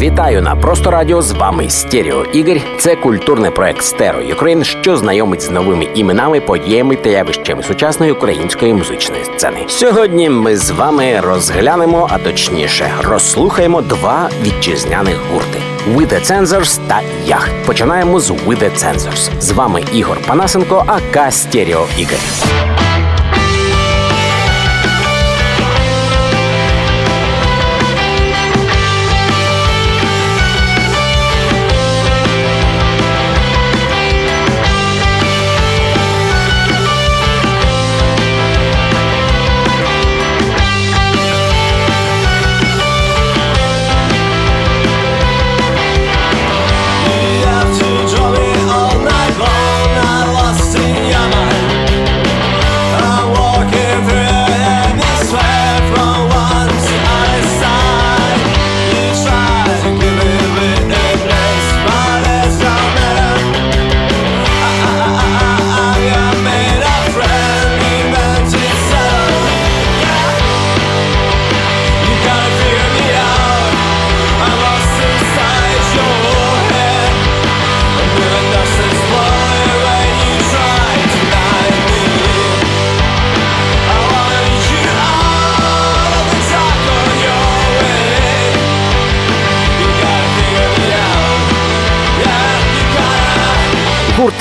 Вітаю на просто радіо. З вами Стерео Ігор. Це культурний проект Stereo Ukraine, що знайомить з новими іменами, подіями та явищами сучасної української музичної сцени. Сьогодні ми з вами розглянемо, а точніше, розслухаємо два вітчизняних гурти. We The Censors та Ях. Починаємо з We The Censors. З вами Ігор Панасенко, АК Стерео Ігор.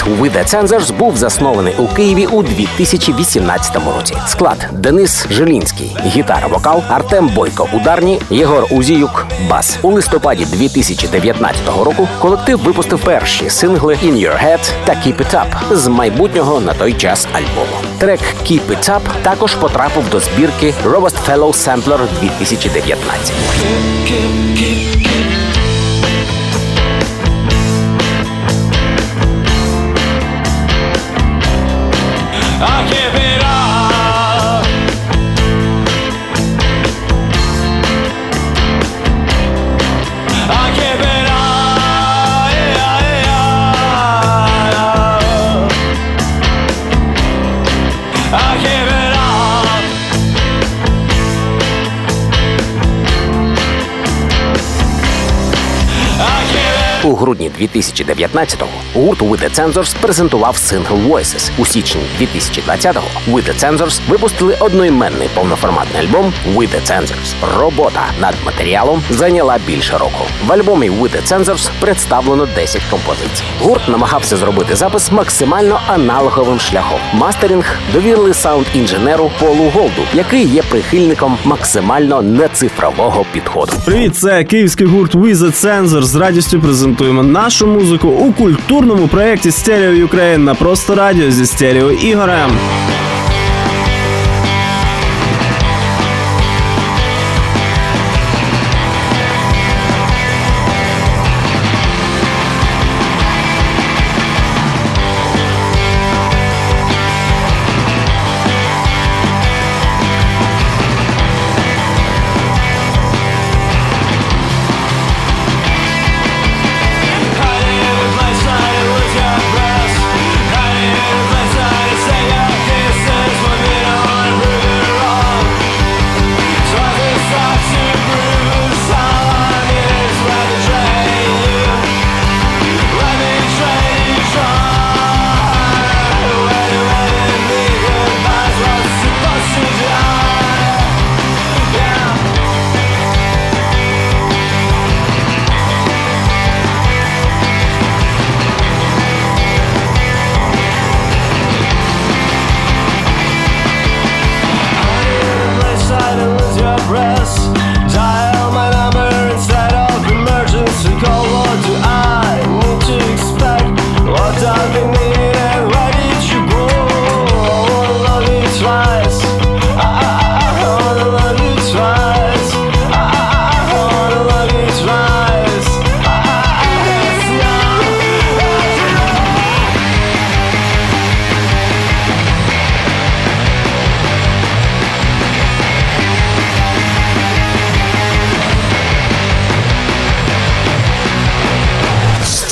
We The Censors був заснований у Києві у 2018 році. Склад Денис Жилінський, гітара, вокал, Артем Бойко, ударні, Єгор Узіюк, бас. У листопаді 2019 року колектив випустив перші сингли «In Your Head» та «Keep It Up» з майбутнього на той час альбому. Трек «Keep It Up» також потрапив до збірки Robust Fellow Sampler 2019. I can't У грудні 2019-го гурт We The Censors презентував сингл Voices. У січні 2020-го We The Censors випустили одноіменний повноформатний альбом We The Censors. Робота над матеріалом зайняла більше року. В альбомі We The Censors представлено 10 композицій. Гурт намагався зробити запис максимально аналоговим шляхом. Мастерінг довірили саунд-інженеру Полу Голду, який є прихильником максимально нецифрового підходу. Привіт, це київський гурт We The Censor. З радістю презентуємо нашу музику у культурному проєкті стеріо Ukraine на просто радіо зі стерео Ігорем.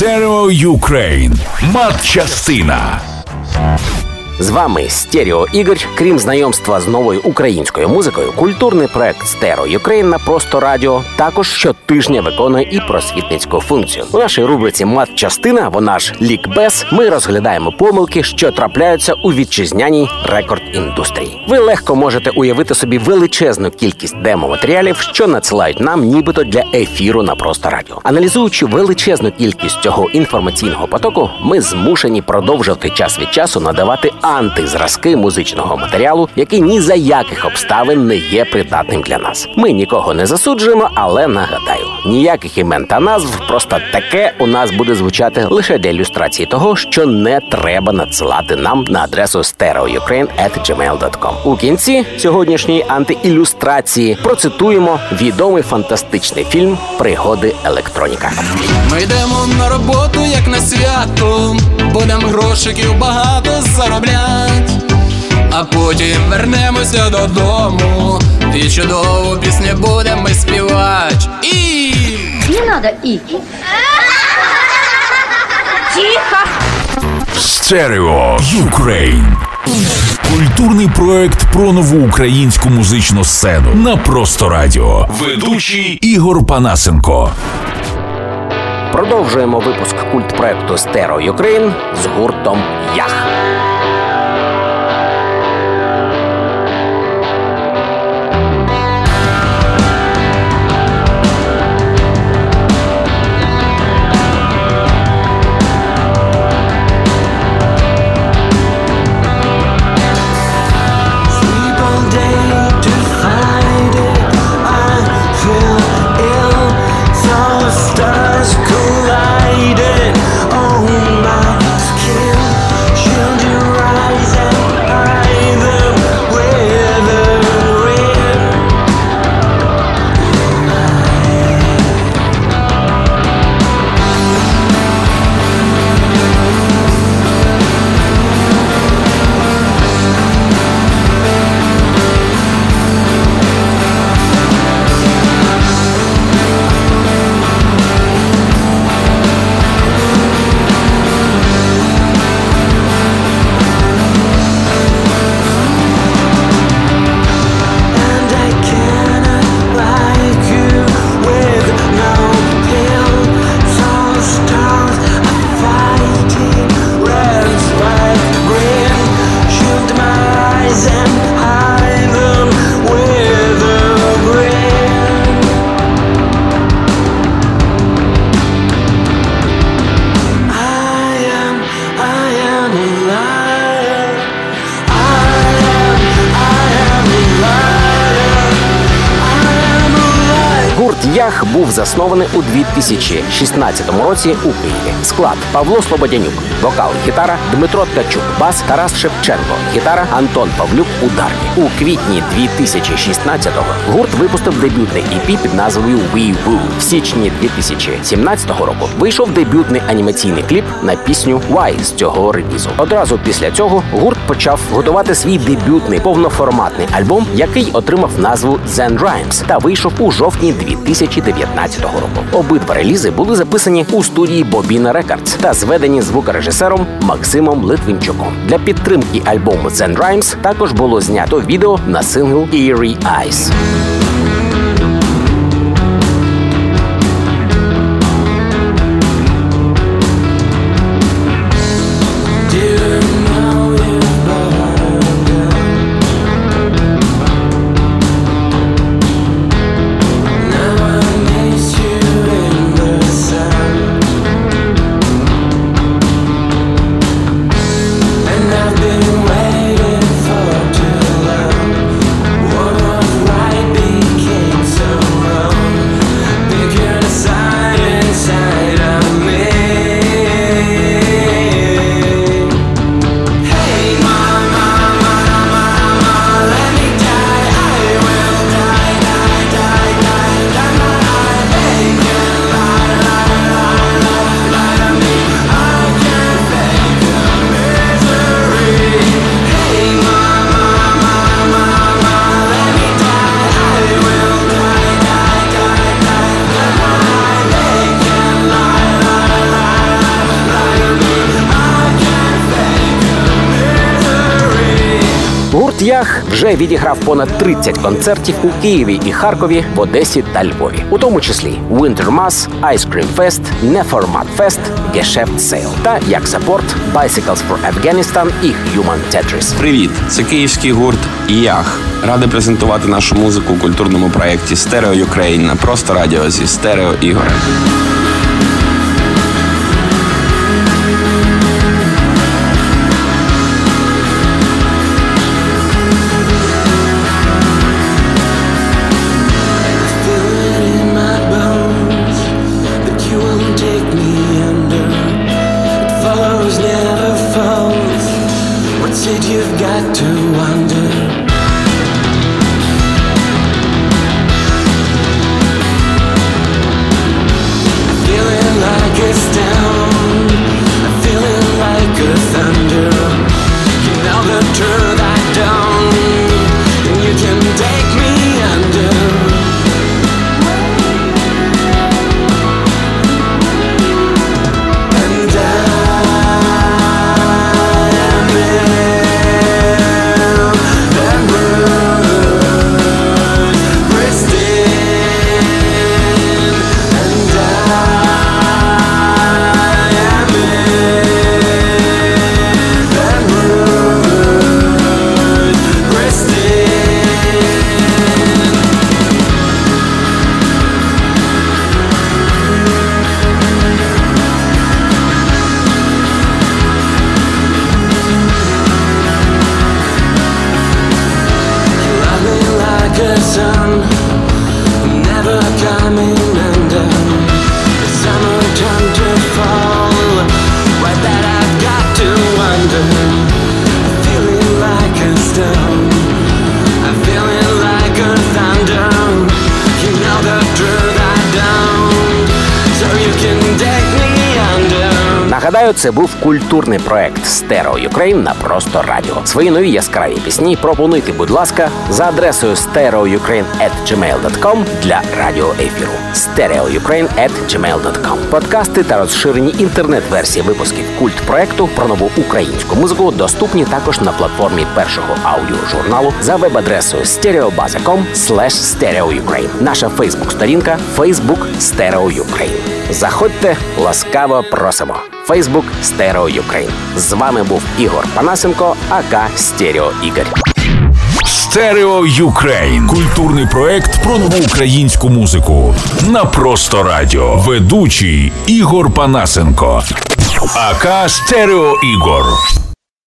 Stereo Ukraine. Матчастина. З вами Стерео Ігор. Крім знайомства з новою українською музикою, культурний проект Stereo Ukraine на просто радіо також щотижня виконує і просвітницьку функцію. У нашій рубриці Матчастина, вона ж лікбез. Ми розглядаємо помилки, що трапляються у вітчизняній рекорд індустрії. Ви легко можете уявити собі величезну кількість демо-матеріалів, що надсилають нам, нібито для ефіру на просто радіо. Аналізуючи величезну кількість цього інформаційного потоку, ми змушені продовжувати час від часу надавати антизразки музичного матеріалу, який ні за яких обставин не є придатним для нас. Ми нікого не засуджуємо, але нагадаю, ніяких імен та назв, просто таке у нас буде звучати лише для ілюстрації того, що не треба надсилати нам на адресу stereoukraine.gmail.com. У кінці сьогоднішньої антиілюстрації процитуємо відомий фантастичний фільм Пригоди електроніка. Ми йдемо на роботу, як на свято, будем грошиків багато зароблять, а потім вернемося додому, і чудову пісню будемо співати. І Не надо и. Тихо! Stereo Ukraine. Культурний проект про нову українську музичну сцену на просто радіо. Ведучий Ігор Панасенко. Продовжуємо випуск культ проекту Stereo Ukraine з гуртом Ях. Alive. Був заснований у 2016 році у Києві. Склад Павло Слободянюк, вокал, гітара, Дмитро Ткачук, бас, Тарас Шевченко, гітара, Антон Павлюк, ударні. У квітні 2016-го гурт випустив дебютний EP під назвою We Woo. В січні 2017 року вийшов дебютний анімаційний кліп на пісню Why з цього релізу. Одразу після цього гурт почав готувати свій дебютний повноформатний альбом, який отримав назву Zen Rhymes та вийшов у жовтні 2019 року. Обидва релізи були записані у студії Бобіна Records та зведені звукорежисером Максимом Литвинчуком. Для підтримки альбому Zen Rhymes також було знято відео на сингл Eerie Eyes. Гурт вже відіграв понад 30 концертів у Києві і Харкові, в Одесі та Львові, у тому числі Winter Mass, Ice Cream Fest, Neformat Fest, Geschäft Sale та як саппорт Bicycles for Afghanistan і Human Tetris. Привіт, це київський гурт Ях. Радий презентувати нашу музику у культурному проєкті Стерео Ukraine на просто радіо зі стерео Ігорем. Нагадаю, це був культурний проект Stereo Ukraine на просто радіо. Свої нові яскраві пісні пропонуйте, будь ласка, за адресою stereoukraine.gmail.com для радіоефіру. stereoukraine.gmail.com Подкасти та розширені інтернет-версії випусків культ проекту про нову українську музику доступні також на платформі першого аудіожурналу за веб-адресою stereobaza.com stereoukraine. Наша фейсбук-сторінка Facebook Stereo Ukraine. Заходьте, ласкаво просимо. Фейсбук Stereo Ukraine. З вами був Ігор Панасенко, aka Стерео Ігор. Stereo Ukraine. Культурний проект про нову українську музику. На просто радіо. Ведучий Ігор Панасенко. aka Стерео Ігор.